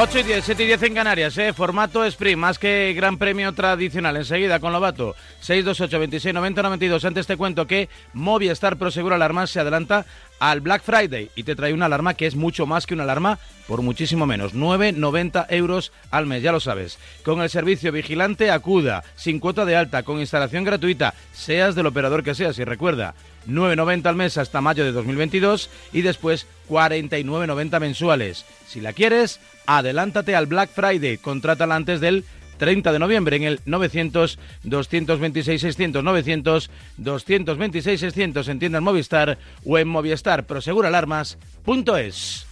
8 y 10, 7 y 10 en Canarias, ¿eh? formato sprint, más que gran premio tradicional. Enseguida con Lobato, 628 26 90 92. Antes te cuento que Movistar Proseguro Alarmas se adelanta al Black Friday y te trae una alarma que es mucho más que una alarma por muchísimo menos, 9,90 euros al mes, ya lo sabes. Con el servicio vigilante acuda, sin cuota de alta, con instalación gratuita, seas del operador que seas y recuerda, 9,90 al mes hasta mayo de 2022 y después 49,90 mensuales. Si la quieres, adelántate al Black Friday, contrátala antes del 30 de noviembre en el 900 226 600 900 226 600 en tiendas Movistar o en Movistar proseguralarmas.es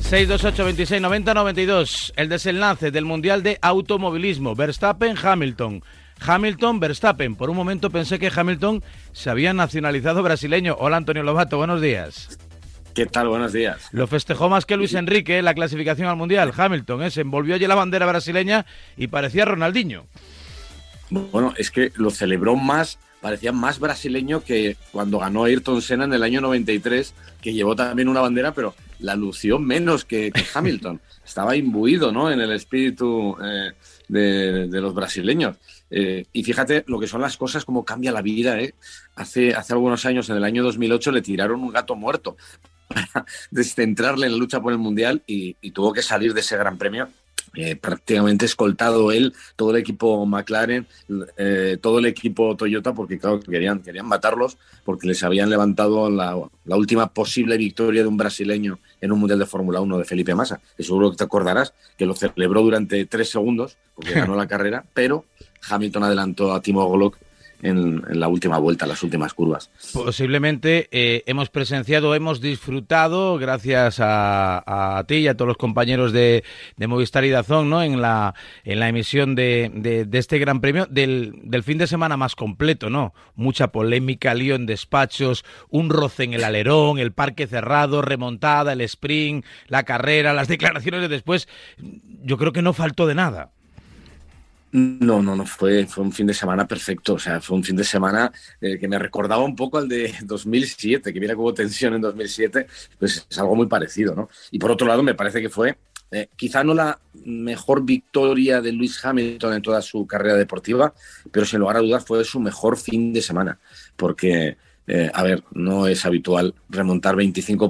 628 26 90 92 el desenlace del Mundial de Automovilismo Verstappen Hamilton. Hamilton Verstappen. Por un momento pensé que Hamilton se había nacionalizado brasileño. Hola Antonio Lobato buenos días ¿Qué tal? Buenos días. Lo festejó más que Luis Enrique en la clasificación al Mundial. Hamilton, ¿eh? se envolvió allí la bandera brasileña y parecía Ronaldinho. Bueno, es que lo celebró más, parecía más brasileño que cuando ganó Ayrton Senna en el año 93, que llevó también una bandera, pero la lució menos que, Hamilton. Estaba imbuido ¿no? en el espíritu eh, de, los brasileños. Eh, y fíjate lo que son las cosas, cómo cambia la vida. Hace, hace algunos años, en el año 2008, le tiraron un gato muerto para descentrarle en la lucha por el Mundial y, tuvo que salir de ese gran premio eh, prácticamente escoltado él, todo el equipo McLaren, eh, todo el equipo Toyota, porque claro, querían, querían matarlos porque les habían levantado la, última posible victoria de un brasileño en un Mundial de Fórmula 1 de Felipe Massa. Y seguro que te acordarás que lo celebró durante tres segundos porque ganó la carrera, pero Hamilton adelantó a Timo Glock en, la última vuelta, las últimas curvas. Posiblemente eh, hemos presenciado, hemos disfrutado, gracias a, ti y a todos los compañeros de, Movistar y Dazón, ¿no? en, la, en la emisión de, este Gran Premio, del, del, fin de semana más completo, ¿no? Mucha polémica, lío en despachos, un roce en el alerón, el parque cerrado, remontada, el sprint, la carrera, las declaraciones de después. Yo creo que no faltó de nada. No, no, no, fue, fue un fin de semana perfecto. O sea, fue un fin de semana eh, que me recordaba un poco al de 2007, que mira que hubo tensión en 2007, pues es algo muy parecido, ¿no? Y por otro lado, me parece que fue eh, quizá no la mejor victoria de Luis Hamilton en toda su carrera deportiva, pero sin lugar a dudas fue su mejor fin de semana, porque, eh, a ver, no es habitual remontar 25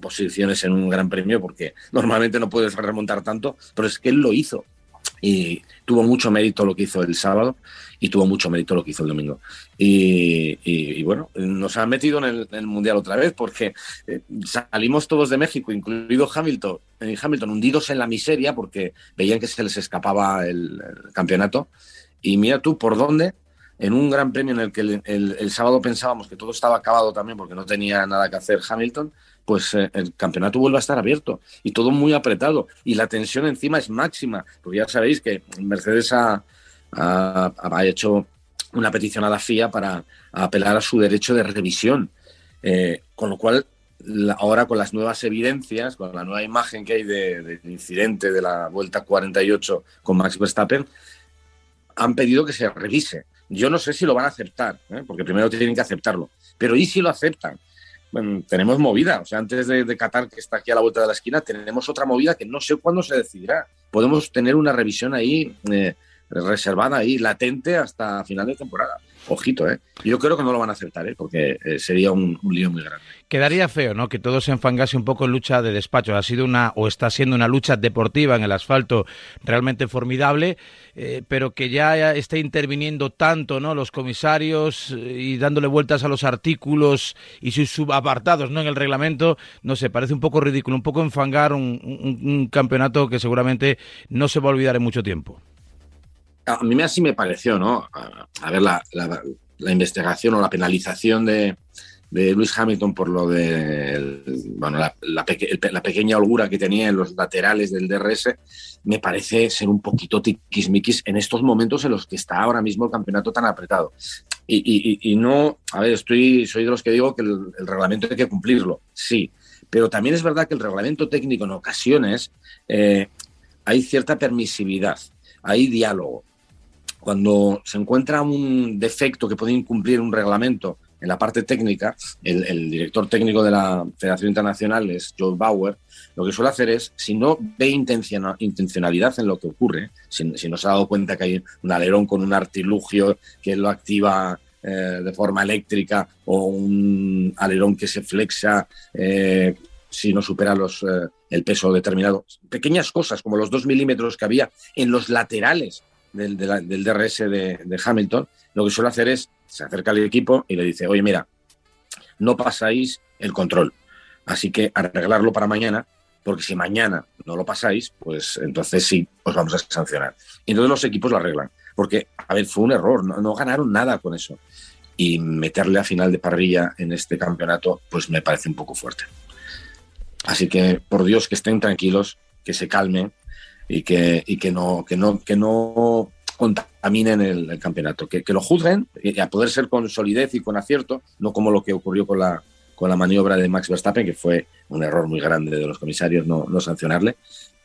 posiciones en un gran premio, porque normalmente no puedes remontar tanto, pero es que él lo hizo y tuvo mucho mérito lo que hizo el sábado y tuvo mucho mérito lo que hizo el domingo. Y, bueno, nos han metido en el, Mundial otra vez porque eh, salimos todos de México, incluido Hamilton, eh, Hamilton, hundidos en la miseria porque veían que se les escapaba el, campeonato. Y mira tú por dónde, en un gran premio en el que el, sábado pensábamos que todo estaba acabado también porque no tenía nada que hacer Hamilton, pues eh, el campeonato vuelve a estar abierto y todo muy apretado y la tensión encima es máxima, porque ya sabéis que Mercedes ha, hecho una petición a la FIA para apelar a su derecho de revisión, eh, con lo cual ahora con las nuevas evidencias, con la nueva imagen que hay del incidente de la vuelta 48 con Max Verstappen, han pedido que se revise. Yo no sé si lo van a aceptar, ¿eh? porque primero tienen que aceptarlo, pero ¿y si lo aceptan? Tenemos movida. O sea, antes de, Qatar, que está aquí a la vuelta de la esquina, tenemos otra movida que no sé cuándo se decidirá. Podemos tener una revisión ahí eh, reservada, ahí latente hasta final de temporada. Ojito, ¿eh? Yo creo que no lo van a aceptar, ¿eh? Porque eh, sería un, lío muy grande. Quedaría feo, ¿no? Que todo se enfangase un poco en lucha de despacho. Ha sido una, o está siendo una lucha deportiva en el asfalto realmente formidable, eh, pero que ya esté interviniendo tanto, ¿no? Los comisarios eh, y dándole vueltas a los artículos y sus subapartados, ¿no? En el reglamento, no sé, parece un poco ridículo, un poco enfangar un, un campeonato que seguramente no se va a olvidar en mucho tiempo a mí así me pareció, ¿no? A, ver, la, investigación o la penalización de, de Lewis Hamilton por lo de bueno, la, pequeña holgura que tenía en los laterales del DRS, me parece ser un poquito tiquismiquis en estos momentos en los que está ahora mismo el campeonato tan apretado. Y, no, a ver, estoy, soy de los que digo que el, reglamento hay que cumplirlo, sí, pero también es verdad que el reglamento técnico en ocasiones eh, hay cierta permisividad, hay diálogo cuando se encuentra un defecto que puede incumplir un reglamento en la parte técnica, el, director técnico de la Federación Internacional es Joe Bauer, lo que suele hacer es, si no ve intencionalidad en lo que ocurre, si, no se ha dado cuenta que hay un alerón con un artilugio que lo activa eh, de forma eléctrica o un alerón que se flexa eh, si no supera los, eh, el peso determinado. Pequeñas cosas como los dos milímetros que había en los laterales del, DRS de, Hamilton, lo que suele hacer es, se acerca al equipo y le dice, oye, mira, no pasáis el control, así que arreglarlo para mañana, porque si mañana no lo pasáis, pues entonces sí, os vamos a sancionar. Y entonces los equipos lo arreglan, porque, a ver, fue un error, no, ganaron nada con eso. Y meterle a final de parrilla en este campeonato, pues me parece un poco fuerte. Así que, por Dios, que estén tranquilos, que se calmen y que, y que, no, que, no, que no contaminen el, campeonato, que, lo juzguen y a poder ser con solidez y con acierto, no como lo que ocurrió con la, con la maniobra de Max Verstappen, que fue un error muy grande de los comisarios no, no sancionarle,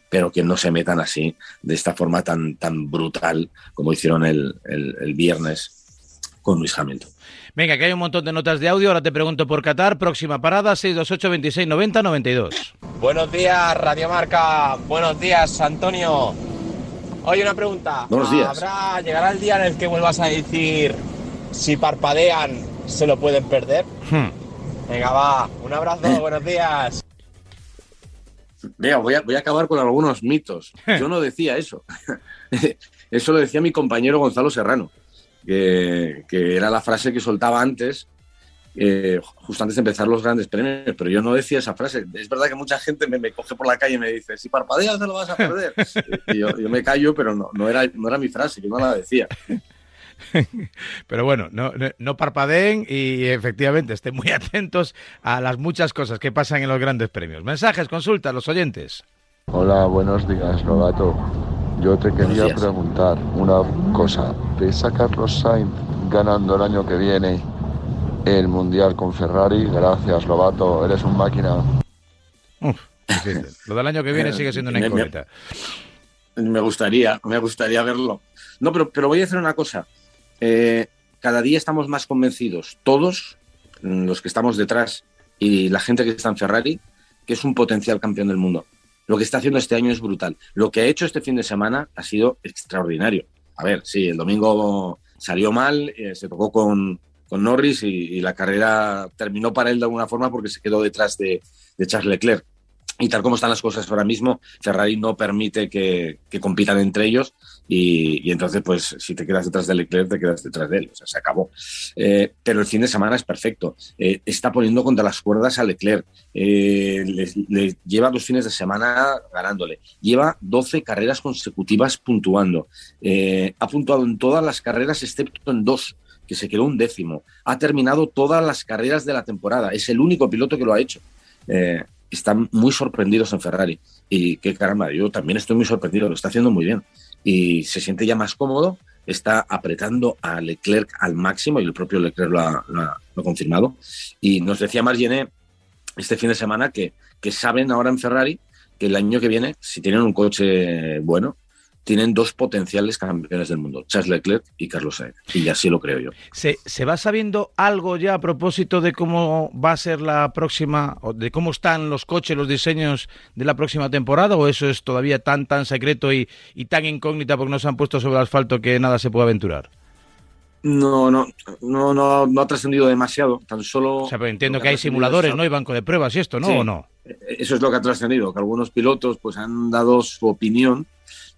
pero que no se metan así, de esta forma tan, tan brutal como hicieron el, el, el viernes con Luis Hamilton. Venga, que hay un montón de notas de audio. Ahora te pregunto por Qatar. Próxima parada, 628 26 90 92. Buenos días, Radio Marca. Buenos días, Antonio. Oye, una pregunta. Buenos días. ¿Habrá, ¿Llegará el día en el que vuelvas a decir si parpadean se lo pueden perder? Hmm. Venga, va. Un abrazo, eh. buenos días. Vea, voy a, voy a acabar con algunos mitos. Yo no decía eso. eso lo decía mi compañero Gonzalo Serrano que, era la frase que soltaba antes, eh, justo antes de empezar los grandes premios, pero yo no decía esa frase. Es verdad que mucha gente me, coge por la calle y me dice, si parpadeas te lo vas a perder. yo, me callo, pero no, no, era, no era mi frase, yo no la decía. Pero bueno, no, no, parpadeen y efectivamente estén muy atentos a las muchas cosas que pasan en los grandes premios. Mensajes, consultas, los oyentes. Hola, buenos días, Robato. Yo te quería preguntar una cosa. ¿Ves a Carlos Sainz ganando el año que viene el Mundial con Ferrari? Gracias, Lobato. Eres un máquina. lo del año que viene sigue siendo una incógnita. Me, gustaría, me gustaría verlo. No, pero, pero voy a decir una cosa. Eh, cada día estamos más convencidos, todos los que estamos detrás y la gente que está en Ferrari, que es un potencial campeón del mundo. Lo que está haciendo este año es brutal. Lo que ha hecho este fin de semana ha sido extraordinario. A ver, sí, el domingo salió mal, eh, se tocó con, Norris y, la carrera terminó para él de alguna forma porque se quedó detrás de Charles Leclerc y tal como están las cosas ahora mismo, Ferrari no permite que, compitan entre ellos y, entonces, pues, si te quedas detrás de Leclerc, te quedas detrás de él, o sea, se acabó. Eh, pero el fin de semana es perfecto. Eh, está poniendo contra las cuerdas a Leclerc. Eh, le, lleva dos fines de semana ganándole. Lleva 12 carreras consecutivas puntuando. ha puntuado en todas las carreras excepto en dos que se quedó un décimo. Ha terminado todas las carreras de la temporada. Es el único piloto que lo ha hecho están muy sorprendidos en Ferrari. Y qué caramba, yo también estoy muy sorprendido, lo está haciendo muy bien. Y se siente ya más cómodo, está apretando a Leclerc al máximo y el propio Leclerc lo ha, confirmado. Y nos decía Margené este fin de semana que, que saben ahora en Ferrari que el año que viene, si tienen un coche bueno, tienen dos potenciales campeones del mundo, Charles Leclerc y Carlos Sainz, y así lo creo yo. ¿Se, ¿Se, va sabiendo algo ya a propósito de cómo va a ser la próxima, o de cómo están los coches, los diseños de la próxima temporada, o eso es todavía tan, tan secreto y, tan incógnita porque no se han puesto sobre el asfalto que nada se puede aventurar? No, no, no, no, no ha trascendido demasiado, tan solo... O sea, pero entiendo que, hay simuladores, ¿no? Y banco de pruebas y esto, ¿no? ¿O no? Eso es lo que ha trascendido, que algunos pilotos pues han dado su opinión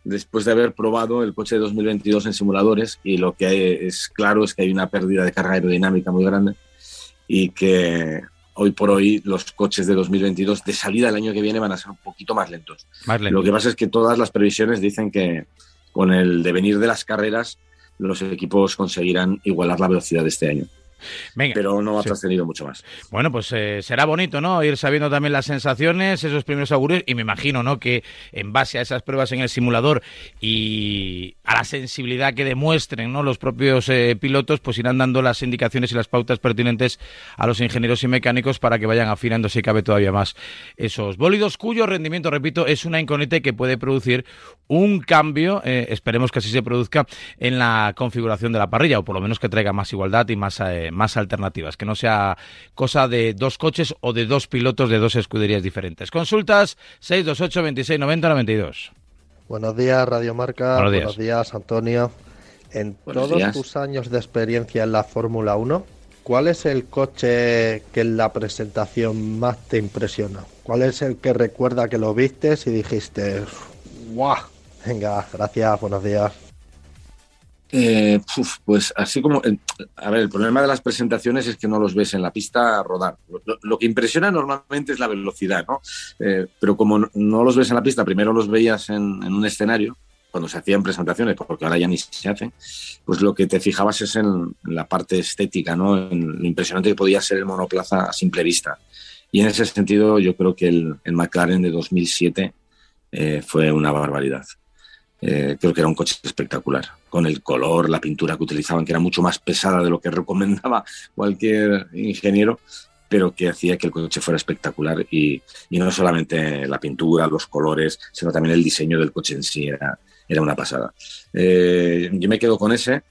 después de haber probado el coche de 2022 en simuladores y lo que es claro es que hay una pérdida de carga aerodinámica muy grande y que hoy por hoy los coches de 2022 de salida el año que viene van a ser un poquito más lentos. más lentos. Lo que pasa es que todas las previsiones dicen que con el devenir de las carreras los equipos conseguirán igualar la velocidad de este año pero no ha trascendido mucho más. Bueno, pues eh, será bonito, ¿no? Ir sabiendo también las sensaciones, esos primeros augurios, y me imagino, ¿no? Que en base a esas pruebas en el simulador y a la sensibilidad que demuestren, ¿no? Los propios eh, pilotos, pues irán dando las indicaciones y las pautas pertinentes a los ingenieros y mecánicos para que vayan afinando, si cabe todavía más, esos bólidos cuyo rendimiento, repito, es una incógnita que puede producir un cambio, eh, esperemos que así se produzca, en la configuración de la parrilla, o por lo menos que traiga más igualdad y más sé, más alternativas, que no sea cosa de dos coches o de dos pilotos de dos escuderías diferentes. Consultas 628 26 90 92. Buenos días, Radio Marca. Buenos días, Antonio. En todos tus años de experiencia en la Fórmula 1, ¿cuál es el coche que en la presentación más te impresiona? ¿Cuál es el que recuerda que lo vistes y dijiste, ¡guau! Venga, gracias, buenos días. Eh, pues así como, a ver, el problema de las presentaciones es que no los ves en la pista rodar. Lo, que impresiona normalmente es la velocidad, ¿no? Eh, pero como no, los ves en la pista, primero los veías en, un escenario, cuando se hacían presentaciones, porque ahora ya ni se hacen, pues lo que te fijabas es en, la parte estética, ¿no? En lo impresionante que podía ser el monoplaza a simple vista. Y en ese sentido yo creo que el, McLaren de 2007 eh, fue una barbaridad. Eh, creo que era un coche espectacular, con el color, la pintura que utilizaban, que era mucho más pesada de lo que recomendaba cualquier ingeniero, pero que hacía que el coche fuera espectacular y, no solamente la pintura, los colores, sino también el diseño del coche en sí era, era una pasada. Eh, yo me quedo con ese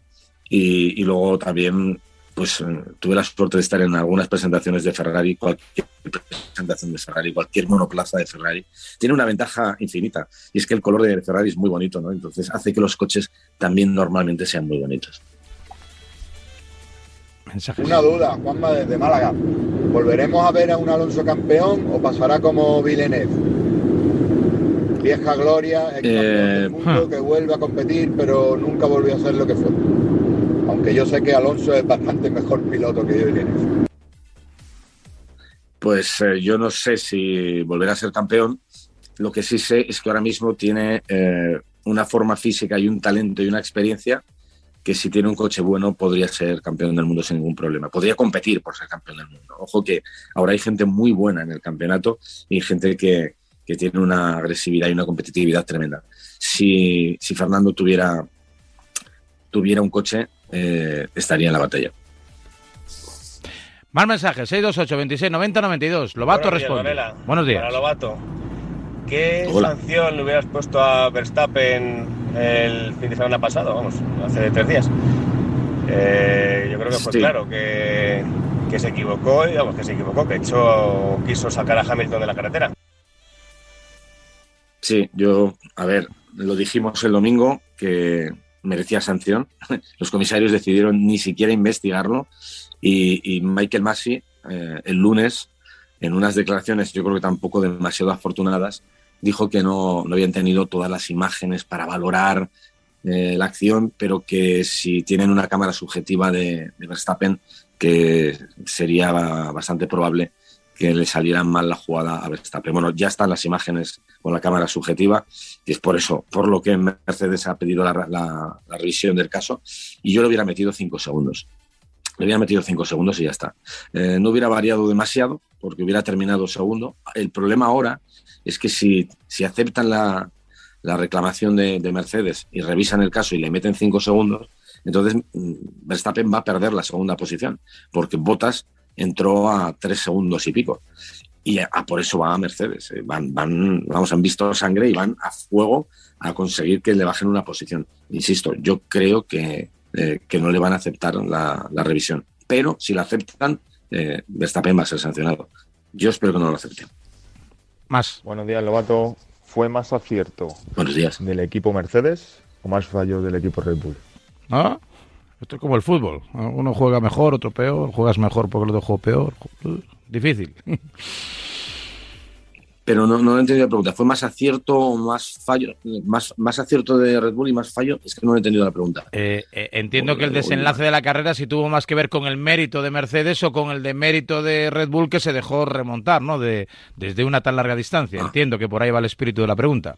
y, y luego también pues eh, tuve la suerte de estar en algunas presentaciones de Ferrari, cualquier presentación de Ferrari, cualquier monoplaza de Ferrari, tiene una ventaja infinita y es que el color de Ferrari es muy bonito, ¿no? Entonces hace que los coches también normalmente sean muy bonitos. Una duda, Juanma desde Málaga. ¿Volveremos a ver a un Alonso campeón o pasará como Villeneuve? Vieja gloria, ex del eh, mundo, que vuelve a competir, pero nunca volvió a ser lo que fue aunque yo sé que Alonso es bastante mejor piloto que Villeneuve. Pues eh, yo no sé si volverá a ser campeón. Lo que sí sé es que ahora mismo tiene eh, una forma física y un talento y una experiencia que si tiene un coche bueno podría ser campeón del mundo sin ningún problema. Podría competir por ser campeón del mundo. Ojo que ahora hay gente muy buena en el campeonato y gente que, que tiene una agresividad y una competitividad tremenda. Si, si Fernando tuviera, tuviera un coche, eh, estaría en la batalla. Más mensajes, 628 26 90 92. Lobato responde. Buenos días. Lobato. ¿Qué sanción le hubieras puesto a Verstappen el fin de semana pasado? Vamos, hace tres días. Eh, yo creo que fue claro que, que, se equivocó y vamos, que se equivocó, que hecho quiso sacar a Hamilton de la carretera. Sí, yo, a ver, lo dijimos el domingo que merecía sanción. Los comisarios decidieron ni siquiera investigarlo y, Michael Massey eh, el lunes, en unas declaraciones yo creo que tampoco demasiado afortunadas, dijo que no, no habían tenido todas las imágenes para valorar eh, la acción, pero que si tienen una cámara subjetiva de, de Verstappen, que sería bastante probable que le saliera mal la jugada a Verstappen. Bueno, ya están las imágenes con la cámara subjetiva, y es por eso, por lo que Mercedes ha pedido la, revisión del caso, y yo le hubiera metido cinco segundos. Le hubiera metido cinco segundos y ya está. Eh, no hubiera variado demasiado, porque hubiera terminado segundo. El problema ahora es que si, si aceptan la, reclamación de, de, Mercedes y revisan el caso y le meten cinco segundos, entonces mm, Verstappen va a perder la segunda posición, porque Bottas entró a tres segundos y pico. Y a, por eso va a Mercedes. Eh, van, van, vamos, han visto sangre y van a fuego a conseguir que le bajen una posición. Insisto, yo creo que, eh, que no le van a aceptar la, revisión. Pero si la aceptan, eh, Verstappen va a ser sancionado. Yo espero que no lo acepten. Más. Buenos días, Lobato. ¿Fue más acierto Buenos días. del equipo Mercedes o más fallo del equipo Red Bull? ¿Ah? Esto es como el fútbol. Uno juega mejor, otro peor. Juegas mejor porque el otro juega peor. Difícil. Pero no, no he entendido la pregunta. ¿Fue más acierto o más fallo? Más, más acierto de Red Bull y más fallo? Es que no he entendido la pregunta. Eh, eh, entiendo que el desenlace de la carrera sí tuvo más que ver con el mérito de Mercedes o con el de mérito de Red Bull que se dejó remontar, ¿no? De, desde una tan larga distancia. Ah. Entiendo que por ahí va el espíritu de la pregunta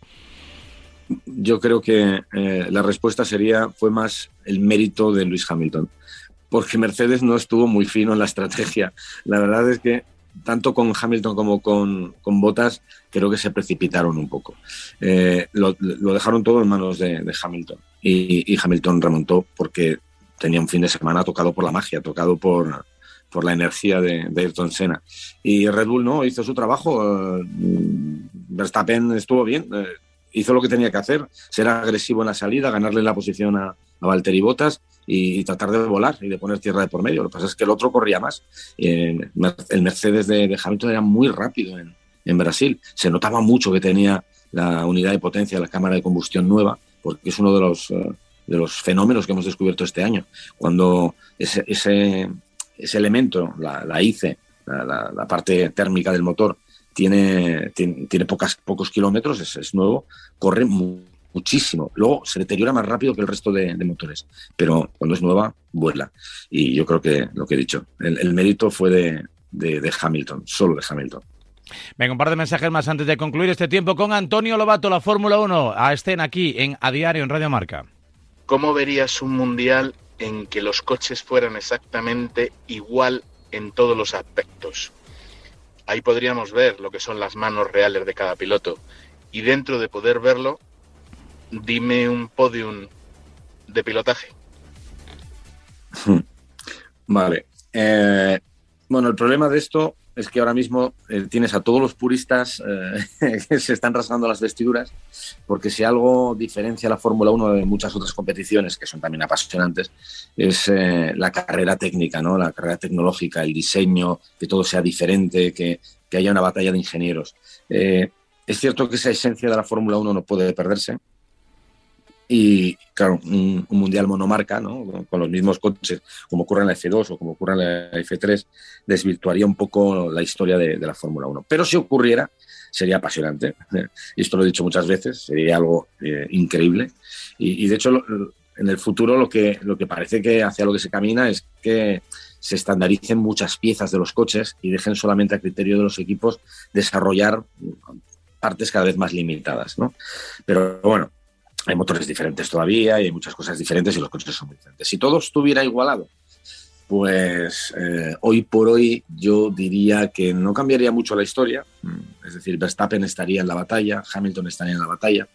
yo creo que eh, la respuesta sería fue más el mérito de Luis Hamilton, porque Mercedes no estuvo muy fino en la estrategia. La verdad es que tanto con Hamilton como con, con Bottas creo que se precipitaron un poco. Eh, lo, dejaron todo en manos de, Hamilton y, Hamilton remontó porque tenía un fin de semana tocado por la magia, tocado por, por la energía de, de, Ayrton Senna. Y Red Bull no, hizo su trabajo. Eh, Verstappen estuvo bien hizo lo que tenía que hacer, ser agresivo en la salida, ganarle la posición a, a Valtteri Bottas y, tratar de volar y de poner tierra de por medio. Lo que pasa es que el otro corría más. el Mercedes de, Hamilton era muy rápido en, Brasil. Se notaba mucho que tenía la unidad de potencia, la cámara de combustión nueva, porque es uno de los, eh, de los fenómenos que hemos descubierto este año. Cuando ese, ese, ese elemento, la, ICE, la, parte térmica del motor, tiene, tiene, pocas, pocos kilómetros, es, es nuevo, corre muchísimo. Luego se deteriora más rápido que el resto de, motores, pero cuando es nueva, vuela. Y yo creo que lo que he dicho, el, mérito fue de, de Hamilton, solo de Hamilton. Venga, un par de mensajes más antes de concluir este tiempo con Antonio Lobato, la Fórmula 1, a estén aquí en A Diario en Radio Marca. ¿Cómo verías un mundial en que los coches fueran exactamente igual en todos los aspectos? Ahí podríamos ver lo que son las manos reales de cada piloto. Y dentro de poder verlo, dime un podium de pilotaje. Vale. Eh, bueno, el problema de esto es que ahora mismo eh, tienes a todos los puristas eh, que se están rasgando las vestiduras, porque si algo diferencia la Fórmula 1 de muchas otras competiciones, que son también apasionantes, es eh, la carrera técnica, ¿no? la carrera tecnológica, el diseño, que todo sea diferente, que, que haya una batalla de ingenieros. es cierto que esa esencia de la Fórmula 1 no puede perderse, y claro, un, mundial monomarca, ¿no? con los mismos coches, como ocurre en la F2 o como ocurre en la F3, desvirtuaría un poco la historia de, la Fórmula 1. Pero si ocurriera, sería apasionante. Y esto lo he dicho muchas veces, sería algo eh, increíble. Y, de hecho, en el futuro lo que, lo que parece que hacia lo que se camina es que se estandaricen muchas piezas de los coches y dejen solamente a criterio de los equipos desarrollar partes cada vez más limitadas. ¿no? Pero bueno, hay motores diferentes todavía y hay muchas cosas diferentes y los coches son muy diferentes. Si todo estuviera igualado, pues eh, hoy por hoy yo diría que no cambiaría mucho la historia. Mm, es decir, Verstappen estaría en la batalla, Hamilton estaría en la batalla,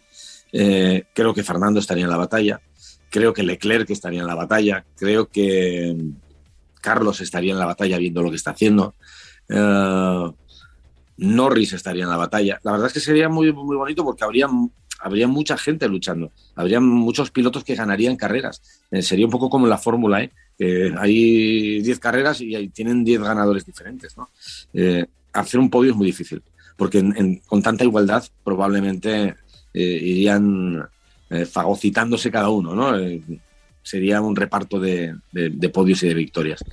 eh, creo que Fernando estaría en la batalla, creo que Leclerc estaría en la batalla, creo que Carlos estaría en la batalla viendo lo que está haciendo. Eh, Norris estaría en la batalla. La verdad es que sería muy, muy bonito porque habría habría mucha gente luchando, habría muchos pilotos que ganarían carreras. Eh, sería un poco como la Fórmula E, que hay 10 carreras y tienen 10 ganadores diferentes. Eh, hacer un podio es muy difícil, porque con tanta igualdad probablemente eh, irían fagocitándose cada uno. ¿no? sería un reparto de, de podios y de victorias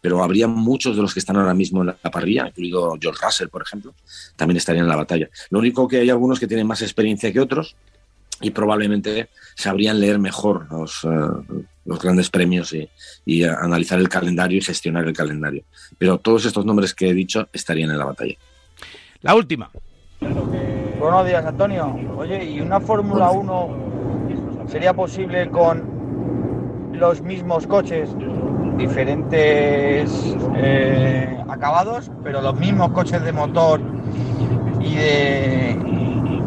pero habría muchos de los que están ahora mismo en la parrilla, incluido George Russell, por ejemplo, también estarían en la batalla. Lo único que hay algunos que tienen más experiencia que otros y probablemente sabrían leer mejor los, eh, los grandes premios y, analizar el calendario y gestionar el calendario. Pero todos estos nombres que he dicho estarían en la batalla. La última. Buenos días, Antonio. Oye, ¿y una Fórmula 1 sería posible con los mismos coches diferentes eh, acabados, pero los mismos coches de motor y de,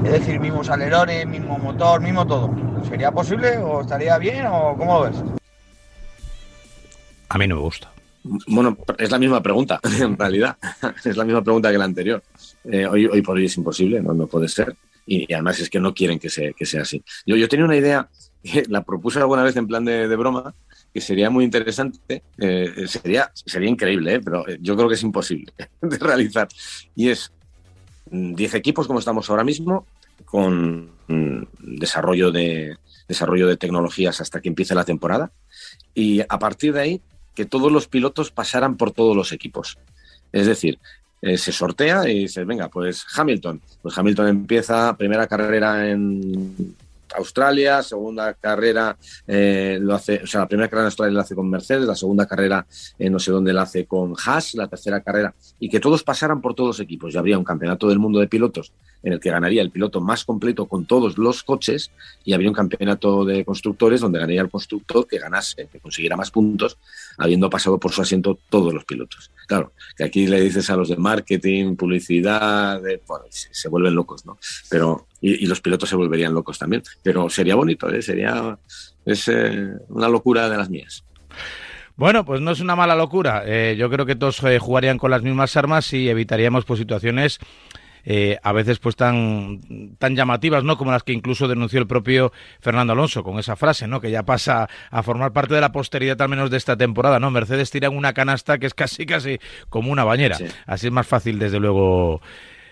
es decir, mismos alerones, mismo motor, mismo todo. ¿Sería posible o estaría bien o cómo lo ves? A mí no me gusta. Bueno, es la misma pregunta, en realidad. Es la misma pregunta que la anterior. Eh, hoy, hoy por hoy es imposible, no, no puede ser. Y, además es que no quieren que, que sea así. Yo, yo tenía una idea, la propuse alguna vez en plan de, de broma, que sería muy interesante, eh, sería, sería increíble, ¿eh? pero yo creo que es imposible de realizar. Y es 10 equipos como estamos ahora mismo, con mm, desarrollo de, desarrollo de tecnologías hasta que empiece la temporada, y a partir de ahí que todos los pilotos pasaran por todos los equipos. Es decir, eh, se sortea y dice, venga, pues Hamilton. Pues Hamilton empieza primera carrera en Australia, segunda carrera eh, lo hace, o sea, la primera carrera en Australia la hace con Mercedes, la segunda carrera eh, no sé dónde la hace con Haas, la tercera carrera, y que todos pasaran por todos los equipos. Y habría un campeonato del mundo de pilotos en el que ganaría el piloto más completo con todos los coches, y habría un campeonato de constructores donde ganaría el constructor que ganase, que consiguiera más puntos, habiendo pasado por su asiento todos los pilotos. Claro, que aquí le dices a los de marketing, publicidad, se, vuelven locos, ¿no? Pero, y, los pilotos se volverían locos también. Pero sería bonito, ¿eh? Sería es, eh, una locura de las mías. Bueno, pues no es una mala locura. Eh, yo creo que todos jugarían con las mismas armas y evitaríamos pues, situaciones eh, a veces pues tan, tan llamativas, ¿no? Como las que incluso denunció el propio Fernando Alonso con esa frase, ¿no? Que ya pasa a formar parte de la posteridad al menos de esta temporada, ¿no? Mercedes tira una canasta que es casi casi como una bañera. Así es más fácil desde luego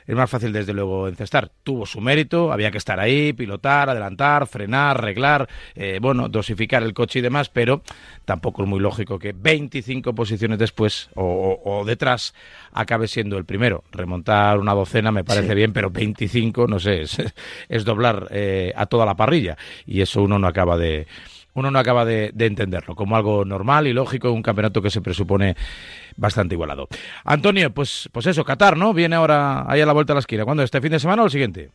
es más fácil desde luego encestar. Tuvo su mérito, había que estar ahí, pilotar, adelantar, frenar, arreglar, eh, bueno, dosificar el coche y demás, pero tampoco es muy lógico que 25 posiciones después o, detrás acabe siendo el primero. Remontar una docena me parece bien, pero 25, no sé, es, doblar eh, a toda la parrilla y eso uno no acaba de uno no acaba de, entenderlo como algo normal y lógico en un campeonato que se presupone bastante igualado. Antonio, pues, pues eso, Qatar, ¿no? Viene ahora ahí a la vuelta a la esquina. ¿Cuándo? ¿Este fin de semana o el siguiente?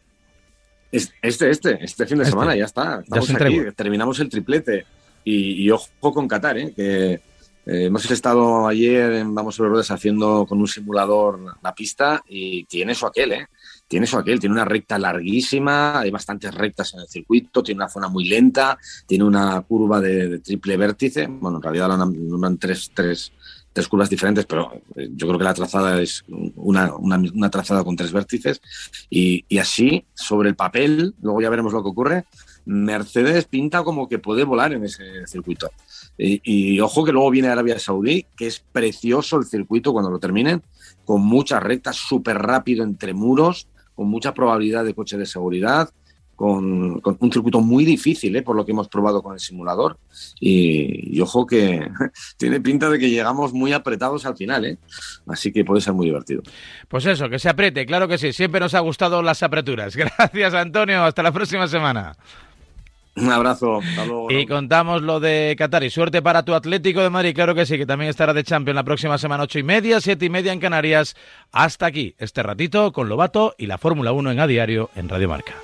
Este, este, este fin de este. semana, ya está. Estamos aquí, terminamos el triplete. Y, ojo con Qatar, ¿eh? que eh, hemos estado ayer en Vamos sobre Ruedas haciendo con un simulador la pista y tiene eso aquel, ¿eh? Tiene eso aquel, tiene una recta larguísima, hay bastantes rectas en el circuito, tiene una zona muy lenta, tiene una curva de, triple vértice, bueno, en realidad nombran tres, tres, tres curvas diferentes, pero eh, yo creo que la trazada es una, una, trazada con tres vértices y, así, sobre el papel, luego ya veremos lo que ocurre, Mercedes pinta como que puede volar en ese circuito. Y, ojo que luego viene Arabia Saudí, que es precioso el circuito cuando lo terminen, con muchas rectas, súper rápido entre muros, con mucha probabilidad de coche de seguridad, con, un circuito muy difícil, ¿eh? por lo que hemos probado con el simulador. Y, ojo que tiene pinta de que llegamos muy apretados al final, ¿eh? así que puede ser muy divertido. Pues eso, que se apriete, claro que sí, siempre nos ha gustado las apreturas. Gracias, Antonio, hasta la próxima semana. Un abrazo. Y contamos lo de Qatar. Y suerte para tu Atlético de Madrid. Claro que sí, que también estará de Champions la próxima semana, ocho y media, siete y media en Canarias. Hasta aquí, este ratito con Lobato y la Fórmula 1 en A Diario en Radio Marca.